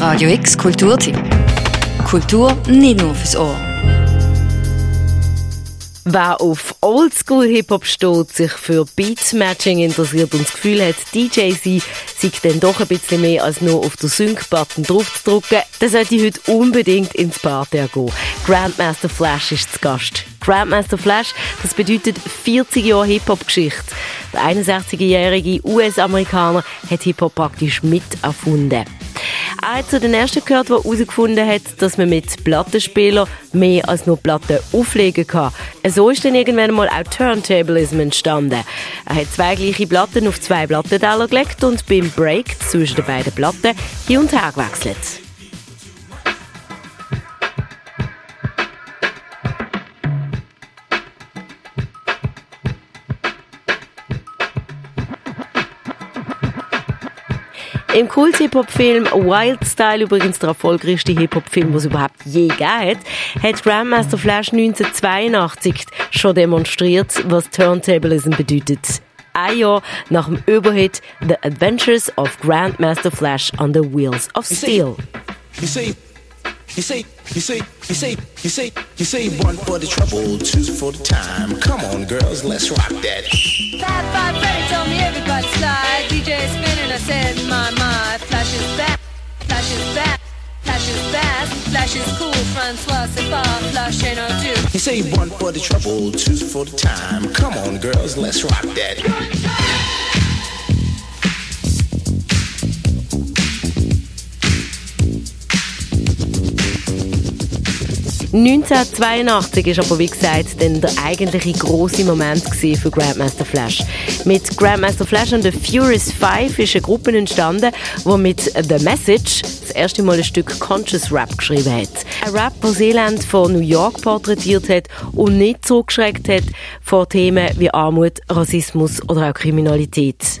Radio X Kulturtipp. Kultur nicht nur fürs Ohr. Wer auf Oldschool-Hip-Hop steht, sich für Beats-Matching interessiert und das Gefühl hat, DJ sein sei dann doch ein bisschen mehr als nur auf den Sync-Button draufzudrücken, der sollte heute unbedingt ins Party gehen. Grandmaster Flash ist zu Gast. Grandmaster Flash, das bedeutet 40 Jahre Hip-Hop-Geschichte. Der 61-jährige US-Amerikaner hat Hip-Hop praktisch mit erfunden. Er hat zu den ersten gehört, der herausgefunden hat, dass man mit Plattenspielern mehr als nur Platten auflegen kann. So ist dann irgendwann mal auch Turntablism entstanden. Er hat zwei gleiche Platten auf zwei Plattenteller gelegt und beim Break zwischen den beiden Platten hin und her gewechselt. Im Kult-Hip-Hop-Film Wild Style, übrigens der erfolgreichste Hip-Hop-Film, den es überhaupt je gegeben hat, hat Grandmaster Flash 1982 schon demonstriert, was Turntablism bedeutet. Ein Jahr nach dem Überhit The Adventures of Grandmaster Flash on the Wheels of Steel. You see, you see, you see, you see, you see, you see, one for the trouble, two for the time. Come on, girls, let's rock that. Five, five, Freddy told me everybody slide. Flash is cool. Flash. You say one for the trouble, two for the time. Come on, girls, let's rock that. 1982 ist aber wie gesagt dann der eigentliche große Moment für Grandmaster Flash. Mit Grandmaster Flash und The Furious Five ist eine Gruppe entstanden, die mit The Message das erste Mal ein Stück Conscious Rap geschrieben hat. Ein Rap, der Seeland von New York porträtiert hat und nicht zurückgeschreckt hat vor Themen wie Armut, Rassismus oder auch Kriminalität.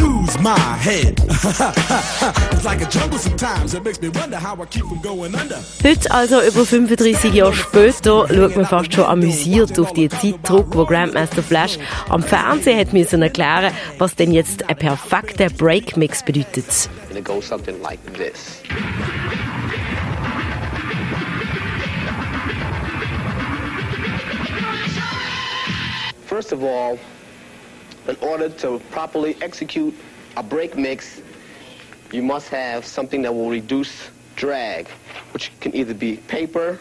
my head. it's like a jungle sometimes. It makes me wonder how I keep from going under. Heute, also über 35 Jahre später, schaut man fast schon amüsiert auf die Zeit zurück, wo Grandmaster Flash am Fernsehen hat müssen erklären, was denn jetzt ein perfekter Breakmix bedeutet. And it goes something like this. First of all, in order to properly execute a break mix, you must have something that will reduce drag, which can either be paper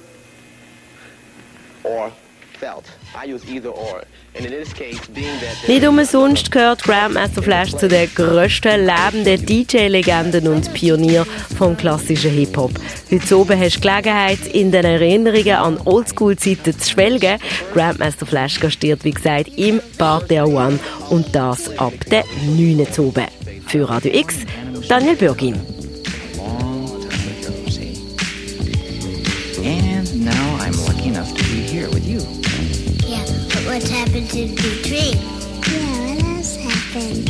or felt. I use either or. Nicht umsonst gehört Grandmaster Flash zu den grössten lebenden DJ-Legenden und Pionier vom klassischen Hip-Hop. Heute oben hast du Gelegenheit, in den Erinnerungen an Oldschool-Zeiten zu schwelgen. Grandmaster Flash gastiert, wie gesagt, im Bar der One und das ab der 9. zu oben. Für Radio X, Daniel Bürgin. long time ago, see. And now I'm lucky enough to be here with you. Yeah, but what's happened to the tree? Yeah, what else happened?